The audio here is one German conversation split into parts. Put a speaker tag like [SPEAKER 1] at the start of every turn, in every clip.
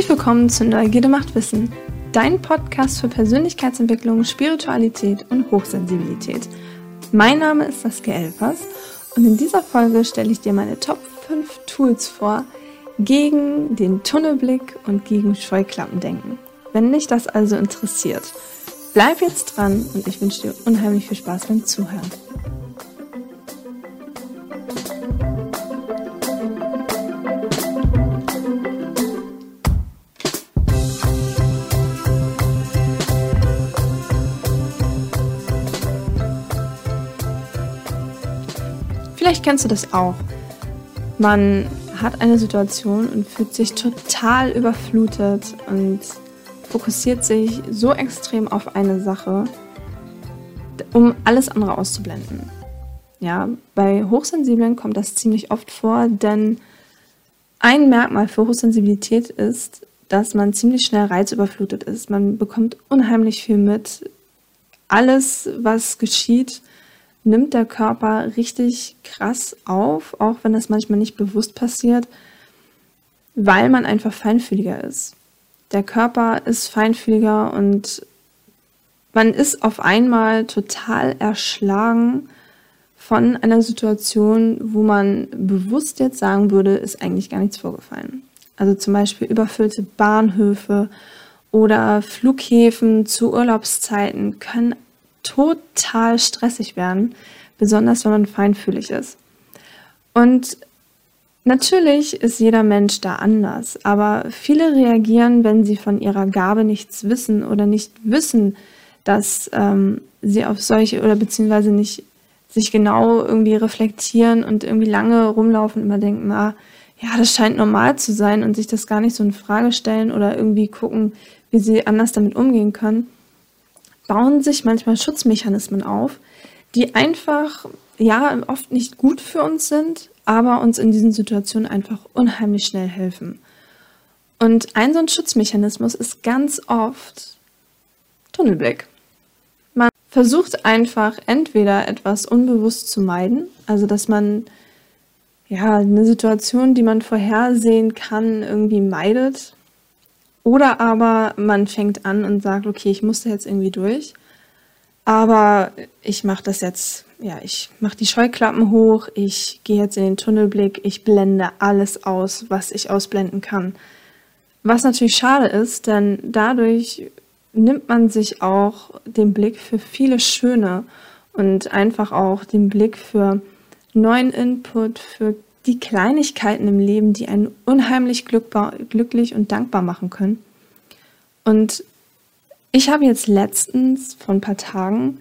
[SPEAKER 1] Herzlich willkommen zu Neugierde macht Wissen, dein Podcast für Persönlichkeitsentwicklung, Spiritualität und Hochsensibilität. Mein Name ist Saskia Elfers und in dieser Folge stelle ich dir meine Top 5 Tools vor gegen den Tunnelblick und gegen Scheuklappendenken. Wenn dich das also interessiert, bleib jetzt dran und ich wünsche dir unheimlich viel Spaß beim Zuhören. Vielleicht kennst du das auch. Man hat eine Situation und fühlt sich total überflutet und fokussiert sich so extrem auf eine Sache, um alles andere auszublenden. Ja, bei Hochsensiblen kommt das ziemlich oft vor, denn ein Merkmal für Hochsensibilität ist, dass man ziemlich schnell reizüberflutet ist. Man bekommt unheimlich viel mit. Alles, was geschieht, nimmt der Körper richtig krass auf, auch wenn das manchmal nicht bewusst passiert, weil man einfach feinfühliger ist. Der Körper ist feinfühliger und man ist auf einmal total erschlagen von einer Situation, wo man bewusst jetzt sagen würde, ist eigentlich gar nichts vorgefallen. Also zum Beispiel überfüllte Bahnhöfe oder Flughäfen zu Urlaubszeiten können total stressig werden, besonders wenn man feinfühlig ist. Und natürlich ist jeder Mensch da anders, aber viele reagieren, wenn sie von ihrer Gabe nichts wissen oder nicht wissen, dass ähm, sie auf solche oder beziehungsweise nicht sich genau irgendwie reflektieren und irgendwie lange rumlaufen und immer denken, ah, ja, das scheint normal zu sein und sich das gar nicht so in Frage stellen oder irgendwie gucken, wie sie anders damit umgehen können bauen sich manchmal Schutzmechanismen auf, die einfach, ja, oft nicht gut für uns sind, aber uns in diesen Situationen einfach unheimlich schnell helfen. Und ein so ein Schutzmechanismus ist ganz oft Tunnelblick. Man versucht einfach entweder etwas unbewusst zu meiden, also dass man ja eine Situation, die man vorhersehen kann, irgendwie meidet, oder aber man fängt an und sagt, okay, ich muss da jetzt irgendwie durch. Aber ich mache das jetzt, ja, ich mache die Scheuklappen hoch, ich gehe jetzt in den Tunnelblick, ich blende alles aus, was ich ausblenden kann. Was natürlich schade ist, denn dadurch nimmt man sich auch den Blick für viele Schöne und einfach auch den Blick für neuen Input, für die Kleinigkeiten im Leben, die einen unheimlich glücklich und dankbar machen können. Und ich habe jetzt letztens vor ein paar Tagen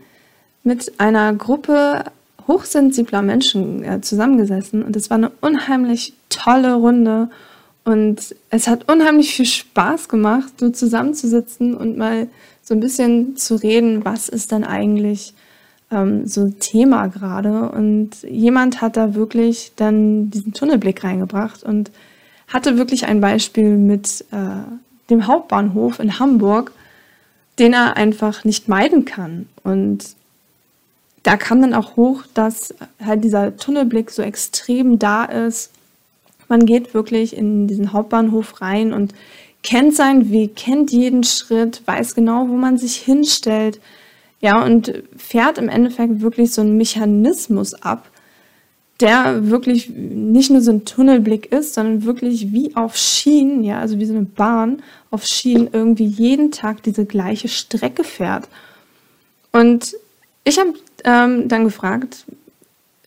[SPEAKER 1] mit einer Gruppe hochsensibler Menschen äh, zusammengesessen und es war eine unheimlich tolle Runde und es hat unheimlich viel Spaß gemacht, so zusammenzusitzen und mal so ein bisschen zu reden, was ist denn eigentlich ähm, so Thema gerade. Und jemand hat da wirklich dann diesen Tunnelblick reingebracht und hatte wirklich ein Beispiel mit äh, dem Hauptbahnhof in Hamburg, den er einfach nicht meiden kann. Und da kam dann auch hoch, dass halt dieser Tunnelblick so extrem da ist. Man geht wirklich in diesen Hauptbahnhof rein und kennt seinen Weg, kennt jeden Schritt, weiß genau, wo man sich hinstellt, ja, und fährt im Endeffekt wirklich so einen Mechanismus ab, der wirklich nicht nur so ein Tunnelblick ist, sondern wirklich wie auf Schienen, ja, also wie so eine Bahn auf Schienen irgendwie jeden Tag diese gleiche Strecke fährt. Und ich habe ähm, dann gefragt,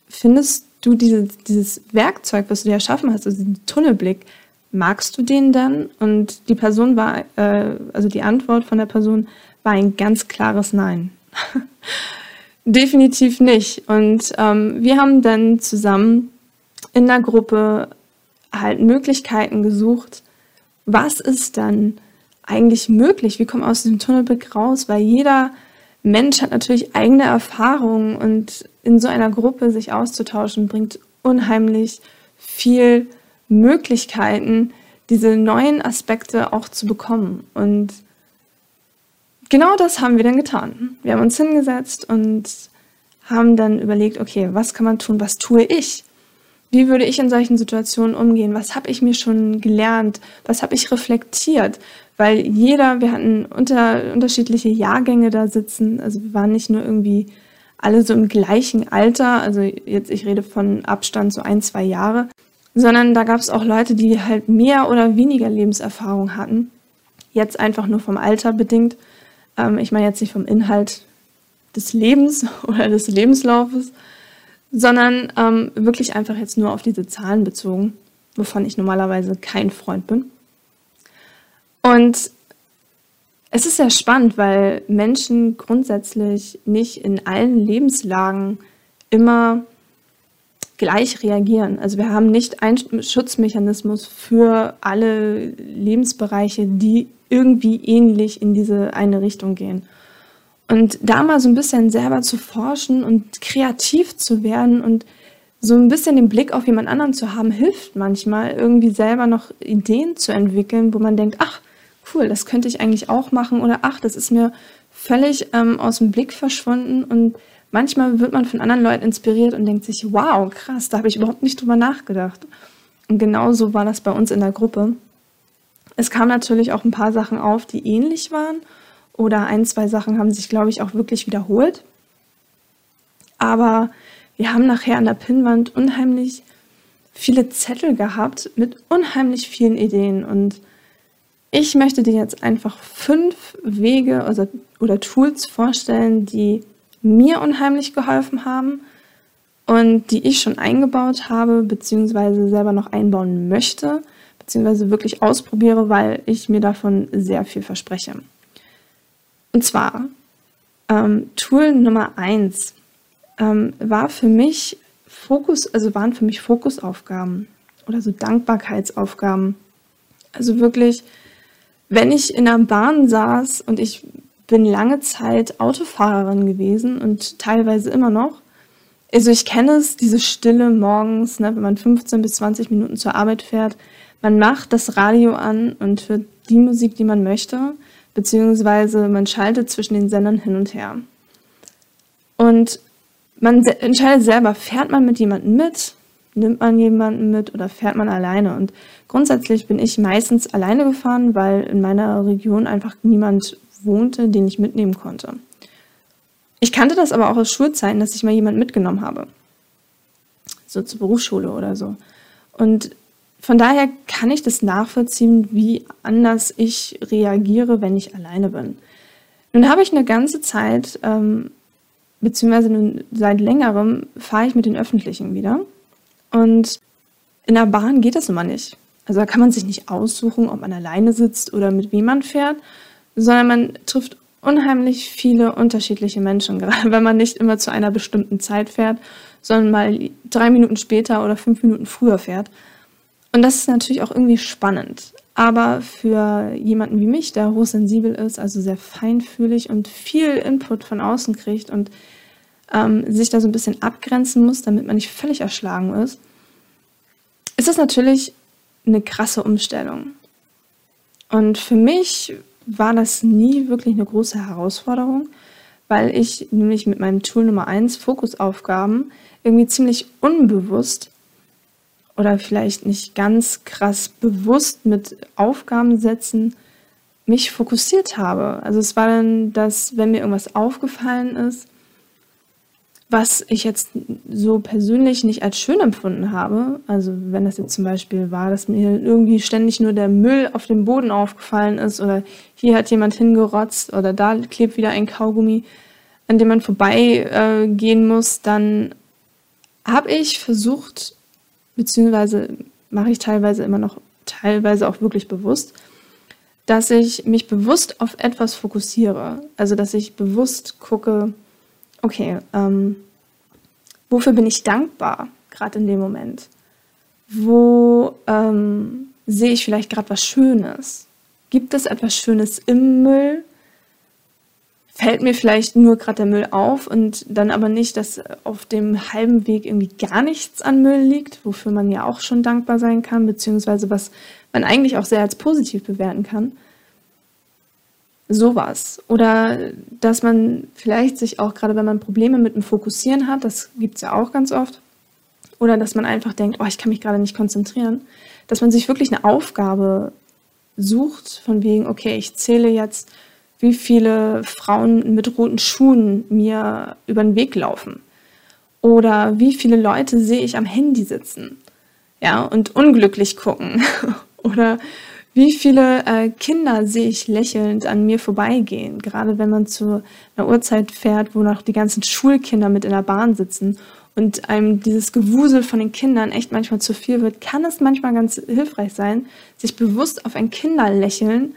[SPEAKER 1] findest du diese, dieses Werkzeug, was du dir erschaffen hast, also diesen Tunnelblick, magst du den dann? Und die Person war, äh, also die Antwort von der Person war ein ganz klares Nein. Definitiv nicht. Und ähm, wir haben dann zusammen in der Gruppe halt Möglichkeiten gesucht, was ist dann eigentlich möglich? Wie kommen wir aus diesem Tunnelblick raus? Weil jeder Mensch hat natürlich eigene Erfahrungen und in so einer Gruppe sich auszutauschen bringt unheimlich viel Möglichkeiten, diese neuen Aspekte auch zu bekommen. Und genau das haben wir dann getan. Wir haben uns hingesetzt und haben dann überlegt, okay, was kann man tun, was tue ich? Wie würde ich in solchen Situationen umgehen? Was habe ich mir schon gelernt? Was habe ich reflektiert? Weil jeder, wir hatten unter, unterschiedliche Jahrgänge da sitzen. Also wir waren nicht nur irgendwie alle so im gleichen Alter. Also jetzt, ich rede von Abstand so ein, zwei Jahre. Sondern da gab es auch Leute, die halt mehr oder weniger Lebenserfahrung hatten. Jetzt einfach nur vom Alter bedingt. Ähm, ich meine jetzt nicht vom Inhalt des Lebens oder des Lebenslaufes, sondern ähm, wirklich einfach jetzt nur auf diese Zahlen bezogen, wovon ich normalerweise kein Freund bin. Und es ist sehr spannend, weil Menschen grundsätzlich nicht in allen Lebenslagen immer gleich reagieren. Also wir haben nicht einen Schutzmechanismus für alle Lebensbereiche, die irgendwie ähnlich in diese eine Richtung gehen. Und da mal so ein bisschen selber zu forschen und kreativ zu werden und so ein bisschen den Blick auf jemand anderen zu haben, hilft manchmal, irgendwie selber noch Ideen zu entwickeln, wo man denkt, ach, cool, das könnte ich eigentlich auch machen oder ach, das ist mir völlig ähm, aus dem Blick verschwunden und manchmal wird man von anderen Leuten inspiriert und denkt sich, wow, krass, da habe ich überhaupt nicht drüber nachgedacht. Und genau so war das bei uns in der Gruppe. Es kamen natürlich auch ein paar Sachen auf, die ähnlich waren oder ein, zwei Sachen haben sich, glaube ich, auch wirklich wiederholt. Aber wir haben nachher an der Pinnwand unheimlich viele Zettel gehabt mit unheimlich vielen Ideen und ich möchte dir jetzt einfach fünf Wege oder, oder Tools vorstellen, die mir unheimlich geholfen haben und die ich schon eingebaut habe, beziehungsweise selber noch einbauen möchte, beziehungsweise wirklich ausprobiere, weil ich mir davon sehr viel verspreche. Und zwar ähm, Tool Nummer eins ähm, war für mich Fokus, also waren für mich Fokusaufgaben oder so Dankbarkeitsaufgaben. Also wirklich wenn ich in der Bahn saß und ich bin lange Zeit Autofahrerin gewesen und teilweise immer noch. Also ich kenne es, diese Stille morgens, ne, wenn man 15 bis 20 Minuten zur Arbeit fährt. Man macht das Radio an und hört die Musik, die man möchte, beziehungsweise man schaltet zwischen den Sendern hin und her. Und man entscheidet selber, fährt man mit jemandem mit, nimmt man jemanden mit oder fährt man alleine? Und grundsätzlich bin ich meistens alleine gefahren, weil in meiner Region einfach niemand wohnte, den ich mitnehmen konnte. Ich kannte das aber auch aus Schulzeiten, dass ich mal jemanden mitgenommen habe. So zur Berufsschule oder so. Und von daher kann ich das nachvollziehen, wie anders ich reagiere, wenn ich alleine bin. Nun habe ich eine ganze Zeit, ähm, beziehungsweise nun seit längerem, fahre ich mit den Öffentlichen wieder. Und in der Bahn geht das immer nicht. Also da kann man sich nicht aussuchen, ob man alleine sitzt oder mit wem man fährt, sondern man trifft unheimlich viele unterschiedliche Menschen, gerade wenn man nicht immer zu einer bestimmten Zeit fährt, sondern mal drei Minuten später oder fünf Minuten früher fährt. Und das ist natürlich auch irgendwie spannend. Aber für jemanden wie mich, der hochsensibel ist, also sehr feinfühlig und viel Input von außen kriegt und ähm, sich da so ein bisschen abgrenzen muss, damit man nicht völlig erschlagen ist, ist das natürlich eine krasse Umstellung. Und für mich war das nie wirklich eine große Herausforderung, weil ich nämlich mit meinem Tool Nummer 1 Fokusaufgaben irgendwie ziemlich unbewusst oder vielleicht nicht ganz krass bewusst mit Aufgaben setzen mich fokussiert habe. Also es war dann, dass wenn mir irgendwas aufgefallen ist, was ich jetzt so persönlich nicht als schön empfunden habe, also wenn das jetzt zum Beispiel war, dass mir irgendwie ständig nur der Müll auf dem Boden aufgefallen ist oder hier hat jemand hingerotzt oder da klebt wieder ein Kaugummi, an dem man vorbeigehen äh, muss, dann habe ich versucht, beziehungsweise mache ich teilweise immer noch, teilweise auch wirklich bewusst, dass ich mich bewusst auf etwas fokussiere. Also dass ich bewusst gucke, okay, ähm, wofür bin ich dankbar, gerade in dem Moment? Wo ähm, sehe ich vielleicht gerade was Schönes? Gibt es etwas Schönes im Müll? Fällt mir vielleicht nur gerade der Müll auf und dann aber nicht, dass auf dem halben Weg irgendwie gar nichts an Müll liegt, wofür man ja auch schon dankbar sein kann, beziehungsweise was man eigentlich auch sehr als positiv bewerten kann sowas. Oder dass man vielleicht sich auch, gerade wenn man Probleme mit dem Fokussieren hat, das gibt es ja auch ganz oft, oder dass man einfach denkt, oh, ich kann mich gerade nicht konzentrieren, dass man sich wirklich eine Aufgabe sucht, von wegen, okay, ich zähle jetzt, wie viele Frauen mit roten Schuhen mir über den Weg laufen. Oder wie viele Leute sehe ich am Handy sitzen, ja, und unglücklich gucken. Oder wie viele äh, Kinder sehe ich lächelnd an mir vorbeigehen, gerade wenn man zu einer Uhrzeit fährt, wo noch die ganzen Schulkinder mit in der Bahn sitzen und einem dieses Gewusel von den Kindern echt manchmal zu viel wird, kann es manchmal ganz hilfreich sein, sich bewusst auf ein Kinderlächeln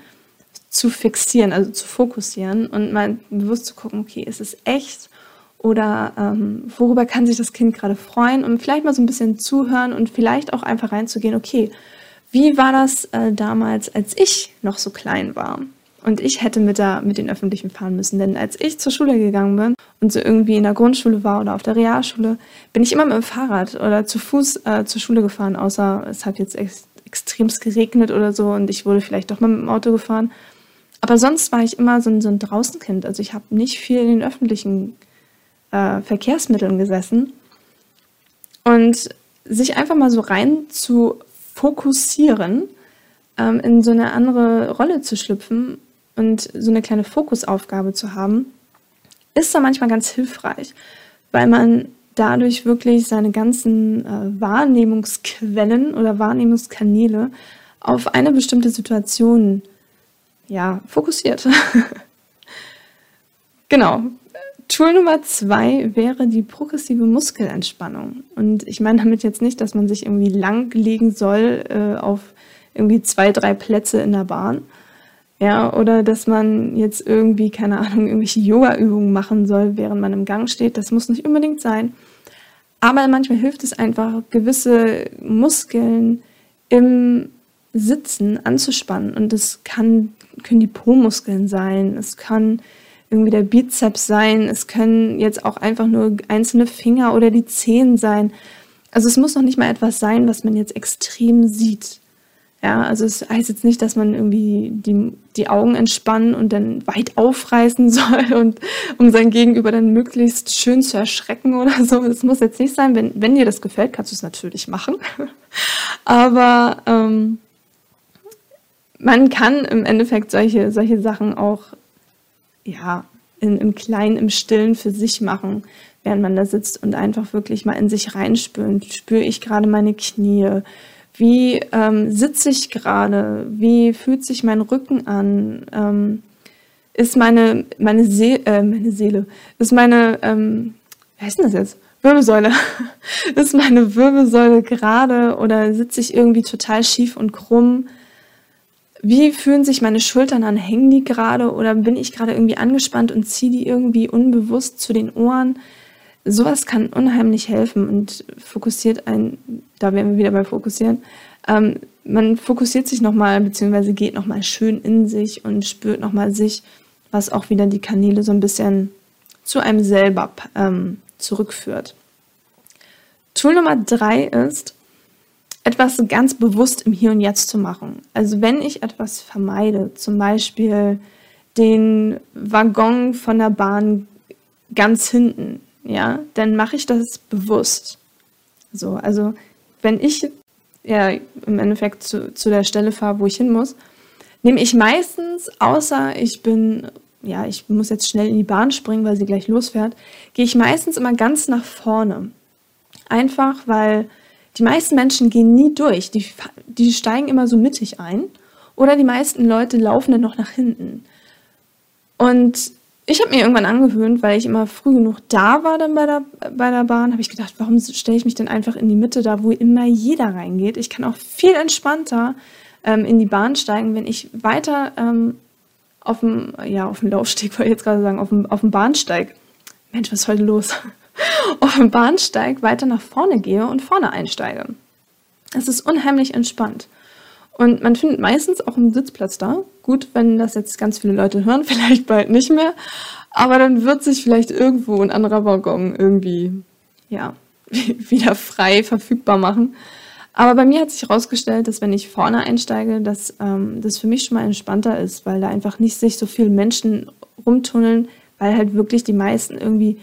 [SPEAKER 1] zu fixieren, also zu fokussieren und mal bewusst zu gucken, okay, ist es echt oder ähm, worüber kann sich das Kind gerade freuen und vielleicht mal so ein bisschen zuhören und vielleicht auch einfach reinzugehen, okay, wie war das äh, damals, als ich noch so klein war? Und ich hätte mit, der, mit den Öffentlichen fahren müssen. Denn als ich zur Schule gegangen bin und so irgendwie in der Grundschule war oder auf der Realschule, bin ich immer mit dem Fahrrad oder zu Fuß äh, zur Schule gefahren, außer es hat jetzt ex extremst geregnet oder so und ich wurde vielleicht doch mal mit dem Auto gefahren. Aber sonst war ich immer so ein, so ein Draußenkind. Also ich habe nicht viel in den öffentlichen äh, Verkehrsmitteln gesessen. Und sich einfach mal so rein zu fokussieren, ähm, in so eine andere Rolle zu schlüpfen und so eine kleine Fokusaufgabe zu haben, ist da manchmal ganz hilfreich, weil man dadurch wirklich seine ganzen äh, Wahrnehmungsquellen oder Wahrnehmungskanäle auf eine bestimmte Situation ja, fokussiert. genau. Tool Nummer zwei wäre die progressive Muskelentspannung. Und ich meine damit jetzt nicht, dass man sich irgendwie lang legen soll äh, auf irgendwie zwei, drei Plätze in der Bahn, ja, oder dass man jetzt irgendwie, keine Ahnung, irgendwelche Yoga-Übungen machen soll, während man im Gang steht. Das muss nicht unbedingt sein. Aber manchmal hilft es einfach, gewisse Muskeln im Sitzen anzuspannen. Und das kann, können die Po-Muskeln sein, es kann irgendwie der Bizeps sein, es können jetzt auch einfach nur einzelne Finger oder die Zehen sein. Also es muss noch nicht mal etwas sein, was man jetzt extrem sieht. Ja, also es heißt jetzt nicht, dass man irgendwie die, die Augen entspannen und dann weit aufreißen soll und um sein Gegenüber dann möglichst schön zu erschrecken oder so. Das muss jetzt nicht sein. Wenn, wenn dir das gefällt, kannst du es natürlich machen. Aber ähm, man kann im Endeffekt solche, solche Sachen auch ja, in, im Kleinen, im Stillen für sich machen, während man da sitzt und einfach wirklich mal in sich reinspüren. Spüre ich gerade meine Knie? Wie ähm, sitze ich gerade? Wie fühlt sich mein Rücken an? Ähm, ist meine, meine, See äh, meine Seele, ist meine, ähm, wie heißt denn das jetzt? Wirbelsäule. ist meine Wirbelsäule gerade oder sitze ich irgendwie total schief und krumm? Wie fühlen sich meine Schultern an? Hängen die gerade oder bin ich gerade irgendwie angespannt und ziehe die irgendwie unbewusst zu den Ohren? sowas kann unheimlich helfen und fokussiert ein, da wären wir wieder bei Fokussieren, ähm, man fokussiert sich nochmal, beziehungsweise geht nochmal schön in sich und spürt nochmal sich, was auch wieder die Kanäle so ein bisschen zu einem selber ähm, zurückführt. Tool Nummer drei ist, etwas ganz bewusst im Hier und Jetzt zu machen. Also wenn ich etwas vermeide, zum Beispiel den Waggon von der Bahn ganz hinten, ja, dann mache ich das bewusst. So, also wenn ich ja im Endeffekt zu, zu der Stelle fahre, wo ich hin muss, nehme ich meistens, außer ich bin, ja, ich muss jetzt schnell in die Bahn springen, weil sie gleich losfährt, gehe ich meistens immer ganz nach vorne. Einfach, weil die meisten Menschen gehen nie durch. Die, die steigen immer so mittig ein. Oder die meisten Leute laufen dann noch nach hinten. Und ich habe mir irgendwann angewöhnt, weil ich immer früh genug da war dann bei der, bei der Bahn, habe ich gedacht, warum stelle ich mich denn einfach in die Mitte da, wo immer jeder reingeht? Ich kann auch viel entspannter ähm, in die Bahn steigen, wenn ich weiter ähm, auf dem, ja, Laufsteg, wollte ich jetzt gerade sagen, auf dem, auf dem Bahnsteig. Mensch, was ist heute los? auf dem Bahnsteig weiter nach vorne gehe und vorne einsteige. Es ist unheimlich entspannt. Und man findet meistens auch einen Sitzplatz da. Gut, wenn das jetzt ganz viele Leute hören, vielleicht bald nicht mehr. Aber dann wird sich vielleicht irgendwo ein anderer Waggon irgendwie, ja, wieder frei verfügbar machen. Aber bei mir hat sich herausgestellt, dass wenn ich vorne einsteige, dass ähm, das für mich schon mal entspannter ist, weil da einfach nicht sich so viele Menschen rumtunneln, weil halt wirklich die meisten irgendwie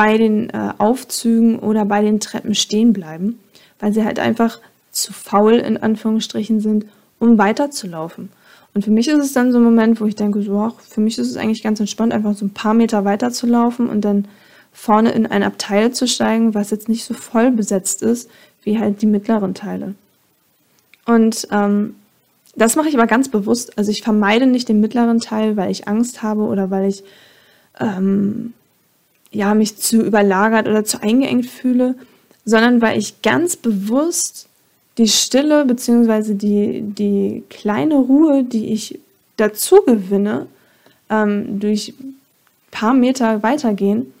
[SPEAKER 1] bei den äh, Aufzügen oder bei den Treppen stehen bleiben, weil sie halt einfach zu faul in Anführungsstrichen sind, um weiterzulaufen. Und für mich ist es dann so ein Moment, wo ich denke, so, ach, für mich ist es eigentlich ganz entspannt, einfach so ein paar Meter weiterzulaufen und dann vorne in ein Abteil zu steigen, was jetzt nicht so voll besetzt ist, wie halt die mittleren Teile. Und ähm, das mache ich aber ganz bewusst. Also ich vermeide nicht den mittleren Teil, weil ich Angst habe oder weil ich ähm, ja, mich zu überlagert oder zu eingeengt fühle, sondern weil ich ganz bewusst die Stille bzw. Die, die kleine Ruhe, die ich dazu gewinne, ähm, durch ein paar Meter weitergehen,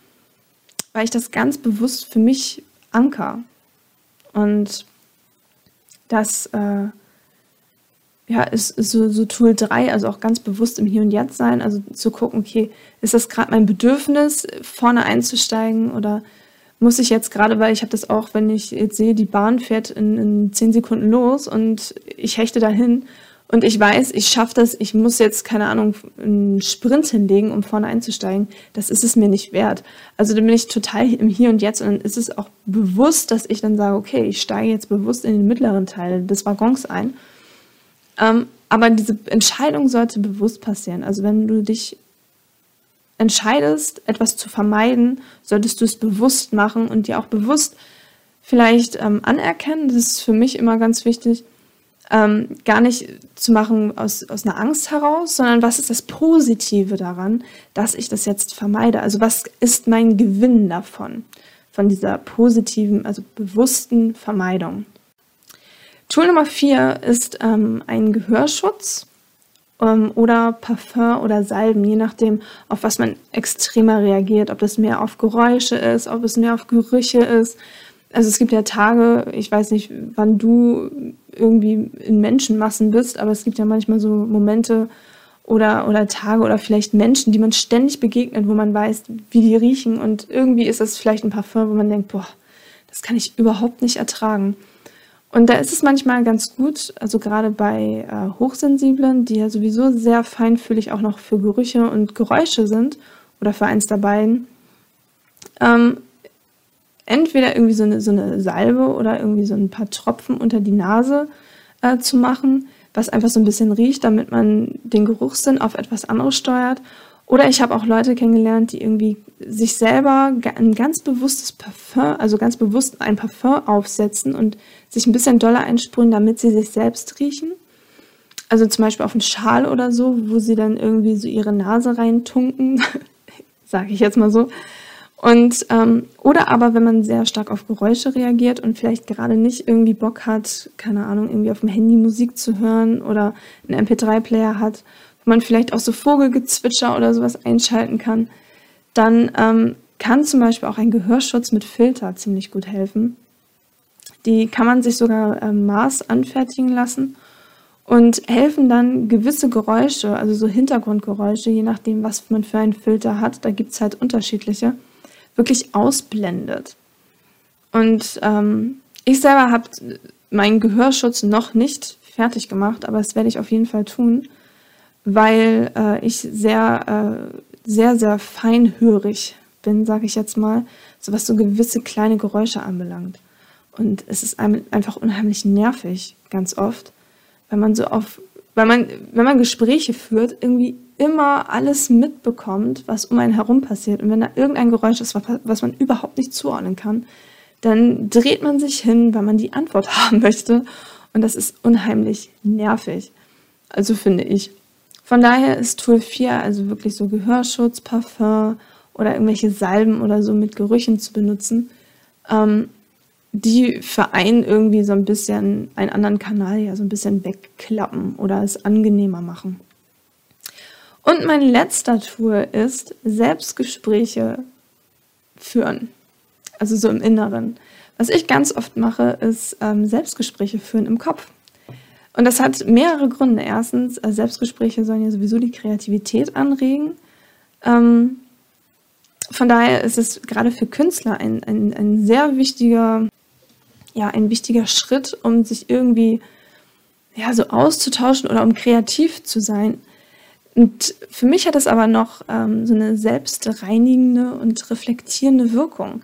[SPEAKER 1] weil ich das ganz bewusst für mich anker. Und das äh, ja, ist, so, so Tool 3, also auch ganz bewusst im Hier und Jetzt sein, also zu gucken, okay, ist das gerade mein Bedürfnis, vorne einzusteigen oder muss ich jetzt gerade, weil ich habe das auch, wenn ich jetzt sehe, die Bahn fährt in, in zehn Sekunden los und ich hechte dahin und ich weiß, ich schaffe das, ich muss jetzt, keine Ahnung, einen Sprint hinlegen, um vorne einzusteigen, das ist es mir nicht wert. Also dann bin ich total im Hier und Jetzt und dann ist es auch bewusst, dass ich dann sage, okay, ich steige jetzt bewusst in den mittleren Teil des Waggons ein. Ähm, aber diese Entscheidung sollte bewusst passieren. Also wenn du dich entscheidest, etwas zu vermeiden, solltest du es bewusst machen und dir auch bewusst vielleicht ähm, anerkennen. Das ist für mich immer ganz wichtig, ähm, gar nicht zu machen aus, aus einer Angst heraus, sondern was ist das Positive daran, dass ich das jetzt vermeide? Also was ist mein Gewinn davon, von dieser positiven, also bewussten Vermeidung? Tool Nummer vier ist ähm, ein Gehörschutz ähm, oder Parfum oder Salben, je nachdem, auf was man extremer reagiert, ob das mehr auf Geräusche ist, ob es mehr auf Gerüche ist. Also es gibt ja Tage, ich weiß nicht, wann du irgendwie in Menschenmassen bist, aber es gibt ja manchmal so Momente oder, oder Tage oder vielleicht Menschen, die man ständig begegnet, wo man weiß, wie die riechen und irgendwie ist das vielleicht ein Parfum, wo man denkt, boah, das kann ich überhaupt nicht ertragen. Und da ist es manchmal ganz gut, also gerade bei äh, Hochsensiblen, die ja sowieso sehr feinfühlig auch noch für Gerüche und Geräusche sind, oder für eins der beiden, ähm, entweder irgendwie so eine, so eine Salbe oder irgendwie so ein paar Tropfen unter die Nase äh, zu machen, was einfach so ein bisschen riecht, damit man den Geruchssinn auf etwas anderes steuert. Oder ich habe auch Leute kennengelernt, die irgendwie sich selber ein ganz bewusstes Parfum, also ganz bewusst ein Parfum aufsetzen und sich ein bisschen doller einsprühen, damit sie sich selbst riechen. Also zum Beispiel auf einen Schal oder so, wo sie dann irgendwie so ihre Nase reintunken, sage ich jetzt mal so. Und ähm, oder aber wenn man sehr stark auf Geräusche reagiert und vielleicht gerade nicht irgendwie Bock hat, keine Ahnung, irgendwie auf dem Handy Musik zu hören oder einen MP3-Player hat man vielleicht auch so Vogelgezwitscher oder sowas einschalten kann, dann ähm, kann zum Beispiel auch ein Gehörschutz mit Filter ziemlich gut helfen. Die kann man sich sogar ähm, Maß anfertigen lassen und helfen dann gewisse Geräusche, also so Hintergrundgeräusche, je nachdem, was man für einen Filter hat, da gibt es halt unterschiedliche, wirklich ausblendet. Und ähm, ich selber habe meinen Gehörschutz noch nicht fertig gemacht, aber das werde ich auf jeden Fall tun weil äh, ich sehr, äh, sehr, sehr feinhörig bin, sage ich jetzt mal, so was so gewisse kleine Geräusche anbelangt. Und es ist einfach unheimlich nervig, ganz oft, wenn man so auf, weil man, wenn man Gespräche führt, irgendwie immer alles mitbekommt, was um einen herum passiert. Und wenn da irgendein Geräusch ist, was man überhaupt nicht zuordnen kann, dann dreht man sich hin, weil man die Antwort haben möchte. Und das ist unheimlich nervig. Also finde ich. Von daher ist Tool 4 also wirklich so Gehörschutz, Parfum oder irgendwelche Salben oder so mit Gerüchen zu benutzen, ähm, die für einen irgendwie so ein bisschen einen anderen Kanal ja so ein bisschen wegklappen oder es angenehmer machen. Und mein letzter Tool ist Selbstgespräche führen, also so im Inneren. Was ich ganz oft mache, ist ähm, Selbstgespräche führen im Kopf. Und das hat mehrere Gründe. Erstens, äh, Selbstgespräche sollen ja sowieso die Kreativität anregen. Ähm, von daher ist es gerade für Künstler ein, ein, ein sehr wichtiger, ja, ein wichtiger Schritt, um sich irgendwie ja, so auszutauschen oder um kreativ zu sein. Und für mich hat es aber noch ähm, so eine selbstreinigende und reflektierende Wirkung.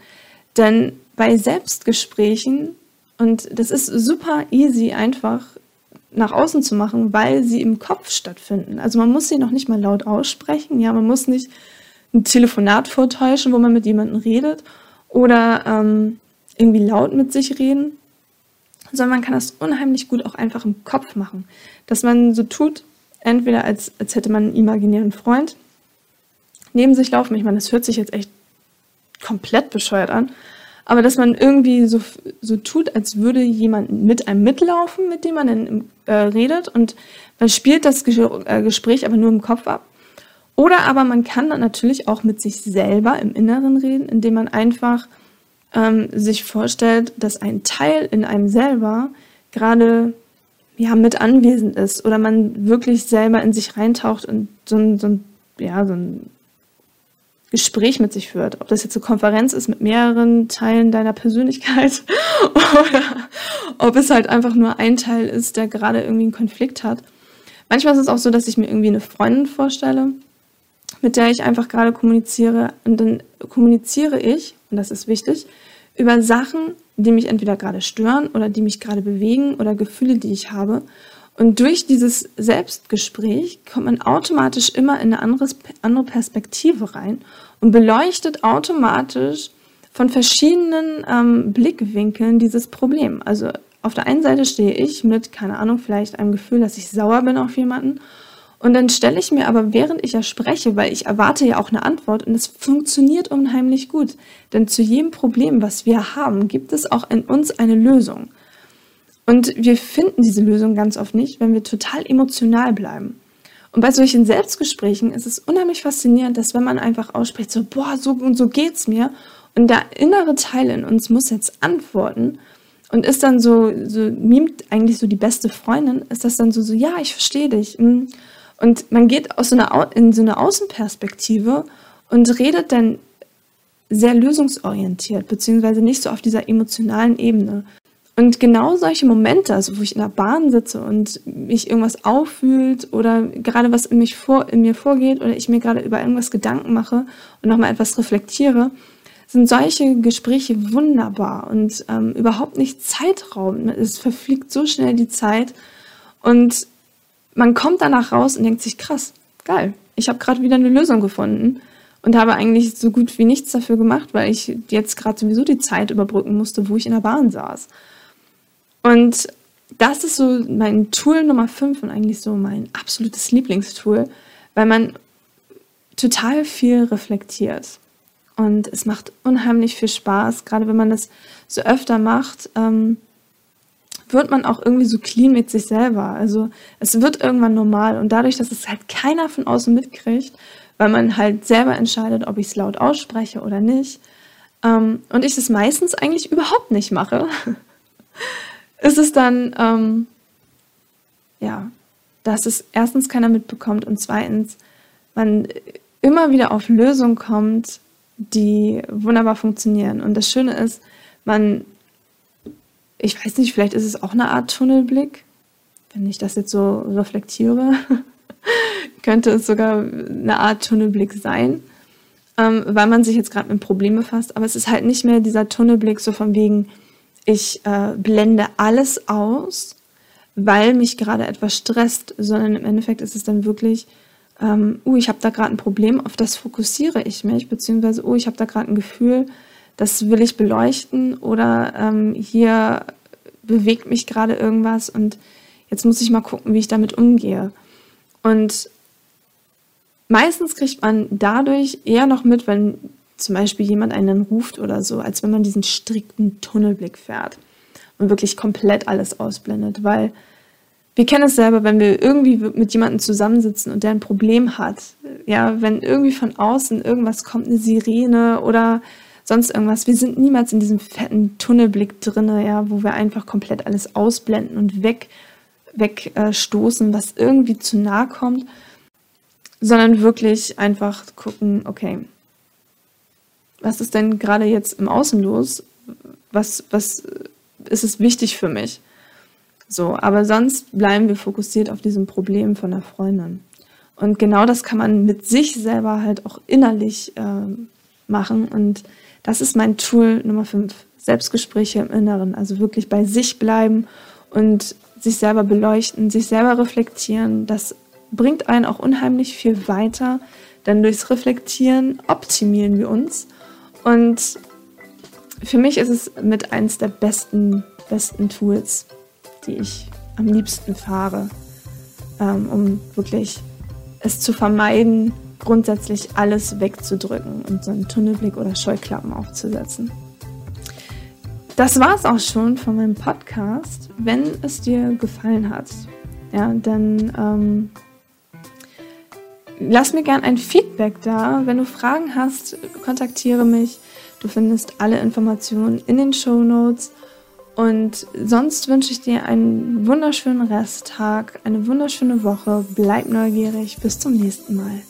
[SPEAKER 1] Denn bei Selbstgesprächen, und das ist super easy einfach nach außen zu machen, weil sie im Kopf stattfinden. Also man muss sie noch nicht mal laut aussprechen, ja, man muss nicht ein Telefonat vortäuschen, wo man mit jemandem redet oder ähm, irgendwie laut mit sich reden, sondern man kann das unheimlich gut auch einfach im Kopf machen. Dass man so tut, entweder als, als hätte man einen imaginären Freund neben sich laufen. Ich meine, das hört sich jetzt echt komplett bescheuert an, aber dass man irgendwie so, so tut, als würde jemand mit einem mitlaufen, mit dem man dann äh, redet und man spielt das äh, Gespräch aber nur im Kopf ab. Oder aber man kann dann natürlich auch mit sich selber im Inneren reden, indem man einfach ähm, sich vorstellt, dass ein Teil in einem selber gerade ja, mit anwesend ist oder man wirklich selber in sich reintaucht und so ein, so ein, ja, so ein Gespräch mit sich führt. Ob das jetzt eine Konferenz ist mit mehreren Teilen deiner Persönlichkeit oder ob es halt einfach nur ein Teil ist, der gerade irgendwie einen Konflikt hat. Manchmal ist es auch so, dass ich mir irgendwie eine Freundin vorstelle, mit der ich einfach gerade kommuniziere und dann kommuniziere ich, und das ist wichtig, über Sachen, die mich entweder gerade stören oder die mich gerade bewegen oder Gefühle, die ich habe. Und durch dieses Selbstgespräch kommt man automatisch immer in eine andere Perspektive rein und beleuchtet automatisch von verschiedenen ähm, Blickwinkeln dieses Problem. Also auf der einen Seite stehe ich mit, keine Ahnung, vielleicht einem Gefühl, dass ich sauer bin auf jemanden. Und dann stelle ich mir aber, während ich ja spreche, weil ich erwarte ja auch eine Antwort und es funktioniert unheimlich gut. Denn zu jedem Problem, was wir haben, gibt es auch in uns eine Lösung. Und wir finden diese Lösung ganz oft nicht, wenn wir total emotional bleiben. Und bei solchen Selbstgesprächen ist es unheimlich faszinierend, dass wenn man einfach ausspricht, so, boah, so und so geht's mir, und der innere Teil in uns muss jetzt antworten und ist dann so, so mimt eigentlich so die beste Freundin, ist das dann so, so, ja, ich verstehe dich. Hm. Und man geht aus so einer, in so eine Außenperspektive und redet dann sehr lösungsorientiert, beziehungsweise nicht so auf dieser emotionalen Ebene. Und genau solche Momente, also wo ich in der Bahn sitze und mich irgendwas auffühlt oder gerade was in, mich vor, in mir vorgeht oder ich mir gerade über irgendwas Gedanken mache und nochmal etwas reflektiere, sind solche Gespräche wunderbar und ähm, überhaupt nicht Zeitraum. Es verfliegt so schnell die Zeit und man kommt danach raus und denkt sich, krass, geil, ich habe gerade wieder eine Lösung gefunden und habe eigentlich so gut wie nichts dafür gemacht, weil ich jetzt gerade sowieso die Zeit überbrücken musste, wo ich in der Bahn saß. Und das ist so mein Tool Nummer 5 und eigentlich so mein absolutes Lieblingstool, weil man total viel reflektiert. Und es macht unheimlich viel Spaß, gerade wenn man das so öfter macht, ähm, wird man auch irgendwie so clean mit sich selber. Also es wird irgendwann normal und dadurch, dass es halt keiner von außen mitkriegt, weil man halt selber entscheidet, ob ich es laut ausspreche oder nicht, ähm, und ich es meistens eigentlich überhaupt nicht mache, ist es dann, ähm, ja, dass es erstens keiner mitbekommt und zweitens man immer wieder auf Lösungen kommt, die wunderbar funktionieren. Und das Schöne ist, man, ich weiß nicht, vielleicht ist es auch eine Art Tunnelblick, wenn ich das jetzt so reflektiere, könnte es sogar eine Art Tunnelblick sein, ähm, weil man sich jetzt gerade mit Problemen befasst. Aber es ist halt nicht mehr dieser Tunnelblick so von wegen, ich äh, blende alles aus, weil mich gerade etwas stresst, sondern im Endeffekt ist es dann wirklich, ähm, uh, ich habe da gerade ein Problem, auf das fokussiere ich mich, beziehungsweise, oh, ich habe da gerade ein Gefühl, das will ich beleuchten oder ähm, hier bewegt mich gerade irgendwas und jetzt muss ich mal gucken, wie ich damit umgehe. Und meistens kriegt man dadurch eher noch mit, wenn zum Beispiel jemand einen ruft oder so, als wenn man diesen strikten Tunnelblick fährt und wirklich komplett alles ausblendet, weil wir kennen es selber, wenn wir irgendwie mit jemandem zusammensitzen und der ein Problem hat. Ja, wenn irgendwie von außen irgendwas kommt, eine Sirene oder sonst irgendwas. Wir sind niemals in diesem fetten Tunnelblick drinne, ja, wo wir einfach komplett alles ausblenden und weg, wegstoßen, was irgendwie zu nahe kommt, sondern wirklich einfach gucken, okay, was ist denn gerade jetzt im Außen los? Was, was ist es wichtig für mich? So, aber sonst bleiben wir fokussiert auf diesem Problem von der Freundin. Und genau das kann man mit sich selber halt auch innerlich äh, machen. Und das ist mein Tool Nummer 5. Selbstgespräche im Inneren. Also wirklich bei sich bleiben und sich selber beleuchten, sich selber reflektieren. Das bringt einen auch unheimlich viel weiter, denn durchs Reflektieren optimieren wir uns. Und für mich ist es mit eins der besten, besten Tools, die ich am liebsten fahre, ähm, um wirklich es zu vermeiden, grundsätzlich alles wegzudrücken und so einen Tunnelblick oder Scheuklappen aufzusetzen. Das war es auch schon von meinem Podcast. Wenn es dir gefallen hat, ja, dann ähm, lass mir gern ein Feedback da. Wenn du Fragen hast, kontaktiere mich. Du findest alle Informationen in den Show Notes. Und sonst wünsche ich dir einen wunderschönen Resttag, eine wunderschöne Woche. Bleib neugierig. Bis zum nächsten Mal.